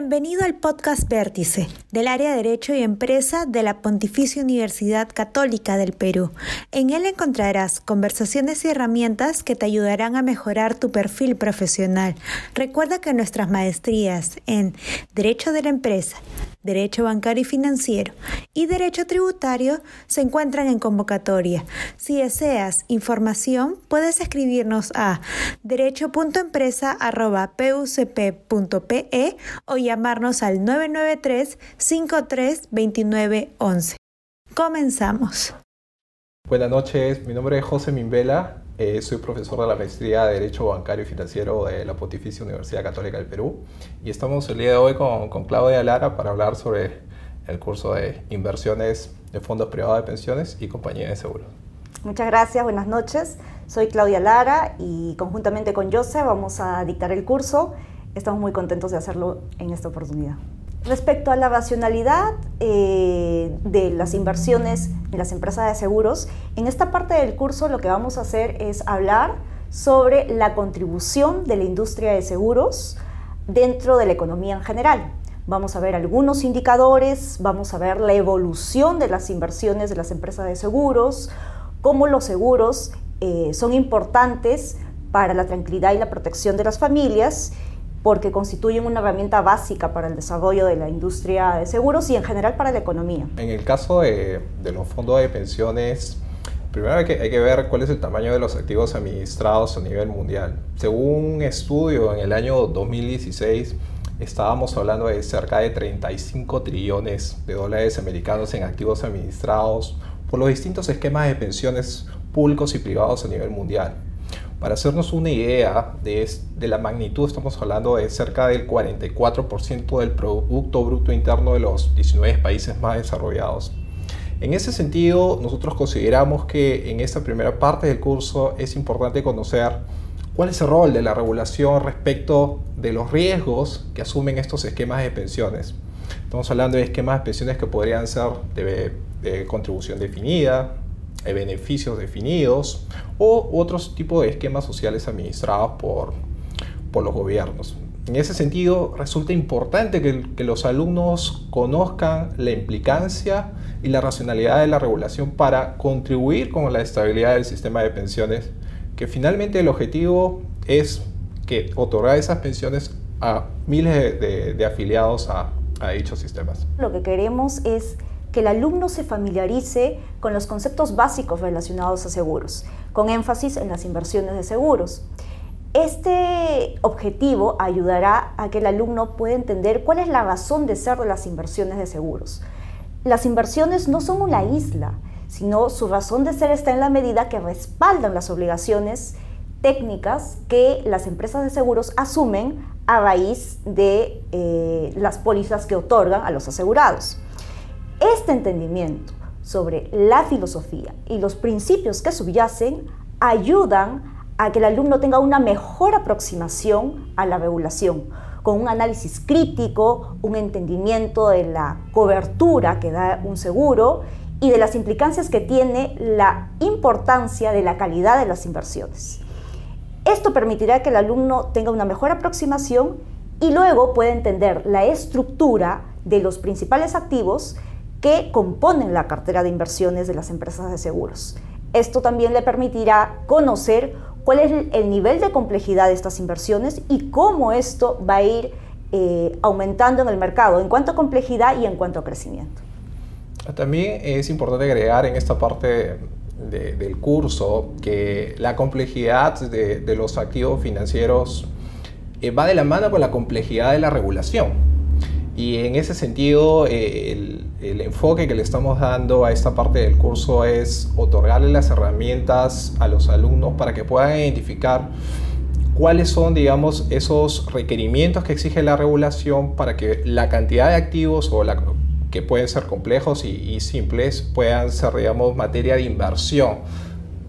Bienvenido al podcast Vértice del área de Derecho y Empresa de la Pontificia Universidad Católica del Perú. En él encontrarás conversaciones y herramientas que te ayudarán a mejorar tu perfil profesional. Recuerda que nuestras maestrías en Derecho de la Empresa, Derecho Bancario y Financiero y Derecho Tributario se encuentran en convocatoria. Si deseas información, puedes escribirnos a derecho.empresa.pucp.pe o llamarnos al 993 53 29 11. Comenzamos. Buenas noches, mi nombre es José Mimbela, eh, soy profesor de la maestría de Derecho Bancario y Financiero de la Pontificia Universidad Católica del Perú y estamos el día de hoy con, con Claudia Lara para hablar sobre el curso de inversiones de fondos privados de pensiones y compañía de seguros. Muchas gracias, buenas noches. Soy Claudia Lara y conjuntamente con José vamos a dictar el curso estamos muy contentos de hacerlo en esta oportunidad. Respecto a la racionalidad eh, de las inversiones de las empresas de seguros, en esta parte del curso lo que vamos a hacer es hablar sobre la contribución de la industria de seguros dentro de la economía en general. Vamos a ver algunos indicadores, vamos a ver la evolución de las inversiones de las empresas de seguros, cómo los seguros eh, son importantes para la tranquilidad y la protección de las familias porque constituyen una herramienta básica para el desarrollo de la industria de seguros y en general para la economía. En el caso de, los fondos de pensiones, primero hay que, hay que, ver cuál es el tamaño de los activos administrados a nivel mundial. Según un estudio en el año 2016, estábamos hablando de cerca de 35 trillones de dólares americanos en activos administrados por los distintos esquemas de pensiones públicos y privados a nivel mundial. Para hacernos una idea de, la magnitud, estamos hablando de cerca del 44% del Producto Bruto Interno de los 19 países más desarrollados. En ese sentido, nosotros consideramos que en esta primera parte del curso es importante conocer cuál es el rol de la regulación respecto de los riesgos que asumen estos esquemas de pensiones. Estamos hablando de esquemas de pensiones que podrían ser de contribución definida, beneficios definidos o otros tipos de esquemas sociales administrados por, por los gobiernos. En ese sentido, resulta importante que, que, los alumnos conozcan la implicancia y la racionalidad de la regulación para contribuir con la estabilidad del sistema de pensiones, que finalmente el objetivo es que otorgar esas pensiones a miles de, de afiliados a, a dichos sistemas. Lo que queremos es que el alumno se familiarice con los conceptos básicos relacionados a seguros, con énfasis en las inversiones de seguros. Este objetivo ayudará a que el alumno pueda entender cuál es la razón de ser de las inversiones de seguros. Las inversiones no son una isla, sino su razón de ser está en la medida que respaldan las obligaciones técnicas que las empresas de seguros asumen a raíz de eh, las pólizas que otorgan a los asegurados. Este entendimiento sobre la filosofía y los principios que subyacen ayudan a que el alumno tenga una mejor aproximación a la regulación, con un análisis crítico, un entendimiento de la cobertura que da un seguro y de las implicancias que tiene la importancia de la calidad de las inversiones. Esto permitirá que el alumno tenga una mejor aproximación y luego pueda entender la estructura de los principales activos que componen la cartera de inversiones de las empresas de seguros. Esto también le permitirá conocer cuál es el nivel de complejidad de estas inversiones y cómo esto va a ir eh, aumentando en el mercado en cuanto a complejidad y en cuanto a crecimiento. También es importante agregar en esta parte del curso que la complejidad de, los activos financieros eh, va de la mano con la complejidad de la regulación. Y en ese sentido, eh, el, el enfoque que le estamos dando a esta parte del curso es otorgarle las herramientas a los alumnos para que puedan identificar cuáles son, digamos, esos requerimientos que exige la regulación para que la cantidad de activos o la, que pueden ser complejos y, y simples puedan ser, digamos, materia de inversión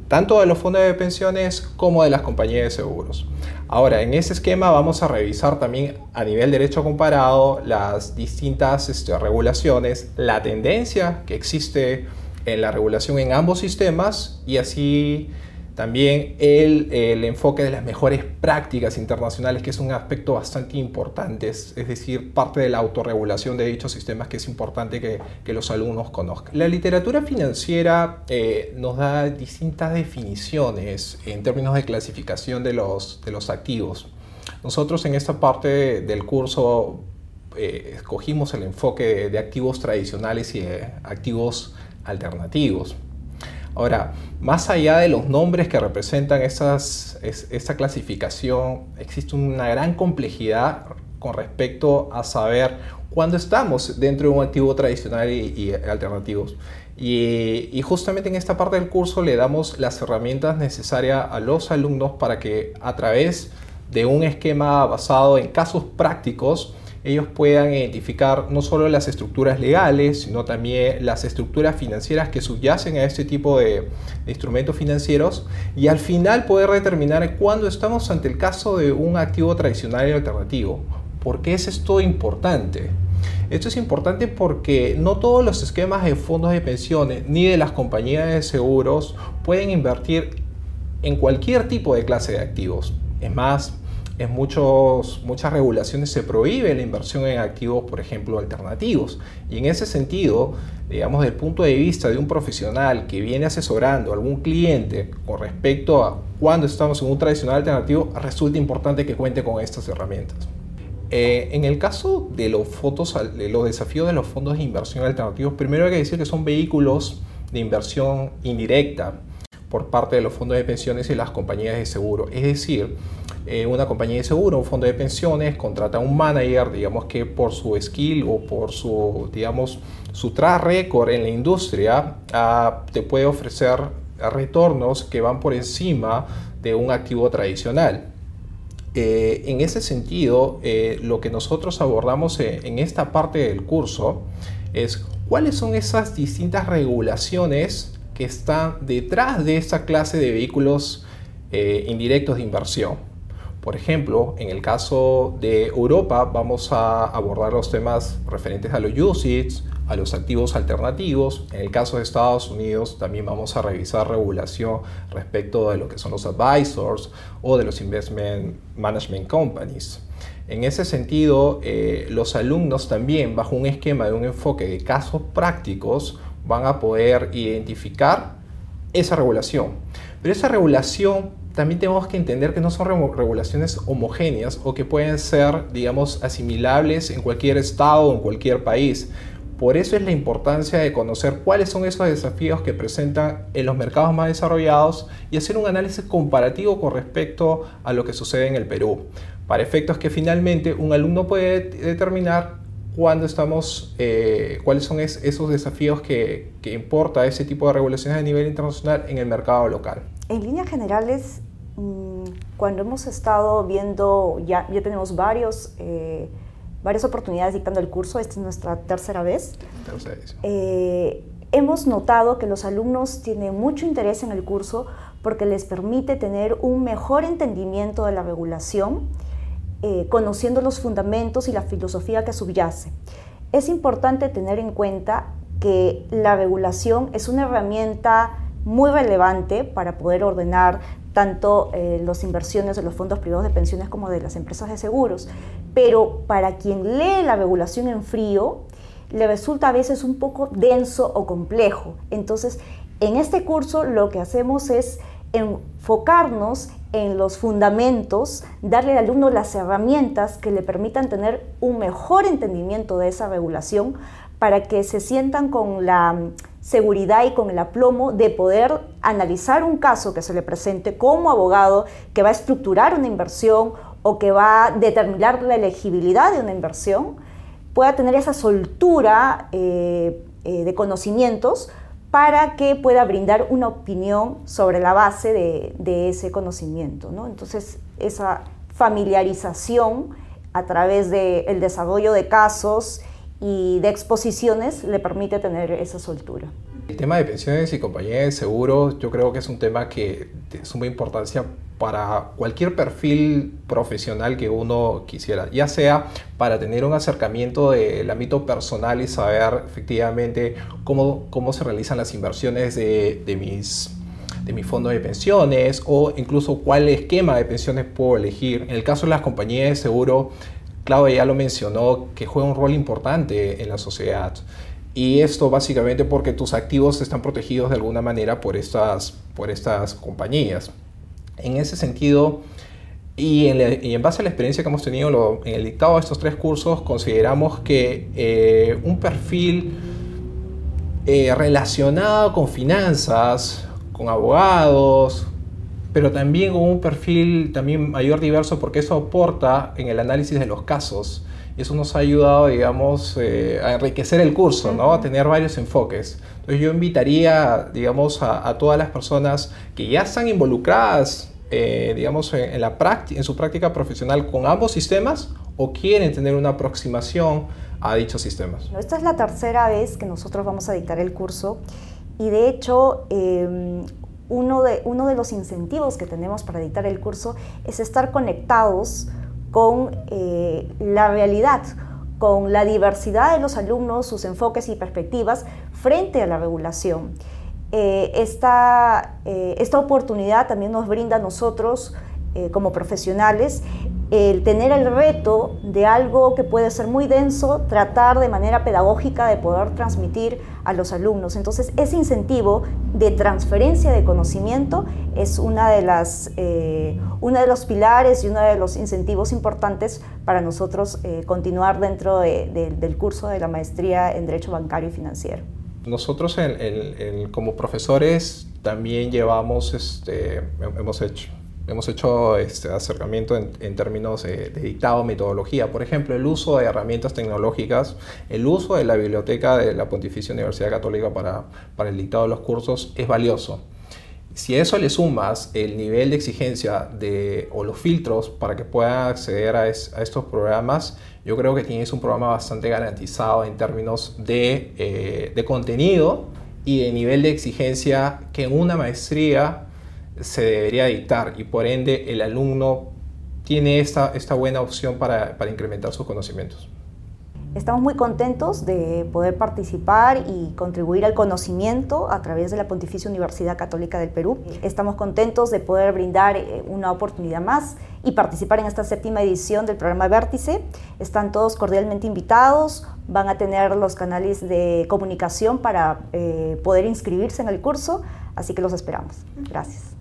tanto de los fondos de pensiones como de las compañías de seguros. Ahora, en ese esquema vamos a revisar también a nivel derecho comparado las distintas este, regulaciones, la tendencia que existe en la regulación en ambos sistemas y así También el, el, enfoque de las mejores prácticas internacionales, que es un aspecto bastante importante, es, decir, parte de la autorregulación de dichos sistemas que es importante que, que los alumnos conozcan. La literatura financiera eh, nos da distintas definiciones en términos de clasificación de los, de los activos. Nosotros en esta parte del curso eh, escogimos el enfoque de activos tradicionales y de activos alternativos. Ahora, más allá de los nombres que representan esa clasificación, existe una gran complejidad con respecto a saber cuándo estamos dentro de un activo tradicional y, alternativos. Y, justamente en esta parte del curso le damos las herramientas necesarias a los alumnos para que a través de un esquema basado en casos prácticos ellos puedan identificar no solo las estructuras legales, sino también las estructuras financieras que subyacen a este tipo de, instrumentos financieros y al final poder determinar cuándo estamos ante el caso de un activo tradicional y alternativo. ¿Por qué es esto importante? Esto es importante porque no todos los esquemas de fondos de pensiones ni de las compañías de seguros pueden invertir en cualquier tipo de clase de activos. Es más, en muchos, muchas regulaciones se prohíbe la inversión en activos, por ejemplo, alternativos. Y en ese sentido, digamos, desde el punto de vista de un profesional que viene asesorando a algún cliente con respecto a cuando estamos en un tradicional alternativo, resulta importante que cuente con estas herramientas. Eh, en el caso de los, fotos, de los desafíos de los fondos de inversión alternativos, primero hay que decir que son vehículos de inversión indirecta por parte de los fondos de pensiones y las compañías de seguro. Es decir, eh, una compañía de seguro, un fondo de pensiones, contrata a un manager, digamos que por su skill o por su, digamos, su track record en la industria, ah, te puede ofrecer retornos que van por encima de un activo tradicional. Eh, en ese sentido, eh, lo que nosotros abordamos en esta parte del curso es cuáles son esas distintas regulaciones que están detrás de esta clase de vehículos indirectos de inversión. Por ejemplo, en el caso de Europa vamos a abordar los temas referentes a los UCITS, a los activos alternativos. En el caso de Estados Unidos también vamos a revisar regulación respecto de lo que son los advisors o de los investment management companies. En ese sentido, eh, los alumnos también, bajo un esquema de un enfoque de casos prácticos, van a poder identificar esa regulación. Pero esa regulación también tenemos que entender que no son regulaciones homogéneas o que pueden ser, digamos, asimilables en cualquier estado o en cualquier país. Por eso es la importancia de conocer cuáles son esos desafíos que presentan en los mercados más desarrollados y hacer un análisis comparativo con respecto a lo que sucede en el Perú, para efectos que finalmente un alumno puede determinar cuándo estamos, eh, cuáles son esos desafíos que, que importa ese tipo de regulaciones a nivel internacional en el mercado local. En líneas generales, cuando hemos estado viendo, ya, ya tenemos varios, eh, varias oportunidades dictando el curso, esta es nuestra tercera vez, eh, hemos notado que los alumnos tienen mucho interés en el curso porque les permite tener un mejor entendimiento de la regulación, eh, conociendo los fundamentos y la filosofía que subyace. Es importante tener en cuenta que la regulación es una herramienta muy relevante para poder ordenar tanto eh, las inversiones de los fondos privados de pensiones como de las empresas de seguros. Pero para quien lee la regulación en frío, le resulta a veces un poco denso o complejo. Entonces, en este curso lo que hacemos es enfocarnos en los fundamentos, darle al alumno las herramientas que le permitan tener un mejor entendimiento de esa regulación para que se sientan con la seguridad y con el aplomo de poder analizar un caso que se le presente como abogado que va a estructurar una inversión o que va a determinar la elegibilidad de una inversión, pueda tener esa soltura eh, eh, de conocimientos para que pueda brindar una opinión sobre la base de, ese conocimiento. Entonces, esa familiarización a través del desarrollo de casos y de exposiciones le permite tener esa soltura. El tema de pensiones y compañías de seguros yo creo que es un tema que de suma importancia para cualquier perfil profesional que uno quisiera, ya sea para tener un acercamiento del ámbito personal y saber efectivamente cómo, cómo se realizan las inversiones de, de mis de mi fondo de pensiones o incluso cuál esquema de pensiones puedo elegir. En el caso de las compañías de seguro, Claudia ya lo mencionó, que juega un rol importante en la sociedad. Y esto básicamente porque tus activos están protegidos de alguna manera por estas, por estas compañías. En ese sentido, y en, base a la experiencia que hemos tenido en el dictado de estos tres cursos, consideramos que eh, un perfil eh, relacionado con finanzas, con abogados, pero también con un perfil también mayor diverso porque eso aporta en el análisis de los casos y eso nos ha ayudado, digamos, eh, a enriquecer el curso, ¿no? A tener varios enfoques. Entonces yo invitaría, digamos, a, todas las personas que ya están involucradas, eh, digamos, en, la en su práctica profesional con ambos sistemas o quieren tener una aproximación a dichos sistemas. Esta es la tercera vez que nosotros vamos a dictar el curso y de hecho em, uno de, uno de los incentivos que tenemos para dictar el curso es estar conectados con eh, la realidad, con la diversidad de los alumnos, sus enfoques y perspectivas frente a la regulación. Eh, esta, eh, esta, oportunidad también nos brinda a nosotros como profesionales el tener el reto de algo que puede ser muy denso, tratar de manera pedagógica de poder transmitir a los alumnos. Entonces, ese incentivo de transferencia de conocimiento es una de las, eh, uno de los pilares y uno de los incentivos importantes para nosotros eh, continuar dentro del curso de la maestría en Derecho Bancario y Financiero. Nosotros como profesores también llevamos, este, hemos hecho hemos hecho este acercamiento en, términos de, dictado, metodología. Por ejemplo, el uso de herramientas tecnológicas, el uso de la biblioteca de la Pontificia Universidad Católica para, para el dictado de los cursos es valioso. Si a eso le sumas el nivel de exigencia de, o los filtros para que puedan acceder a, estos programas, yo creo que tienes un programa bastante garantizado en términos de, eh, de contenido y de nivel de exigencia que en una maestría se debería dictar y por ende el alumno tiene esta, esta buena opción para, para incrementar sus conocimientos. Estamos muy contentos de poder participar y contribuir al conocimiento a través de la Pontificia Universidad Católica del Perú. Estamos contentos de poder brindar eh, una oportunidad más y participar en esta séptima edición del programa Vértice. Están todos cordialmente invitados, van a tener los canales de comunicación para eh, poder inscribirse en el curso, así que los esperamos. Gracias.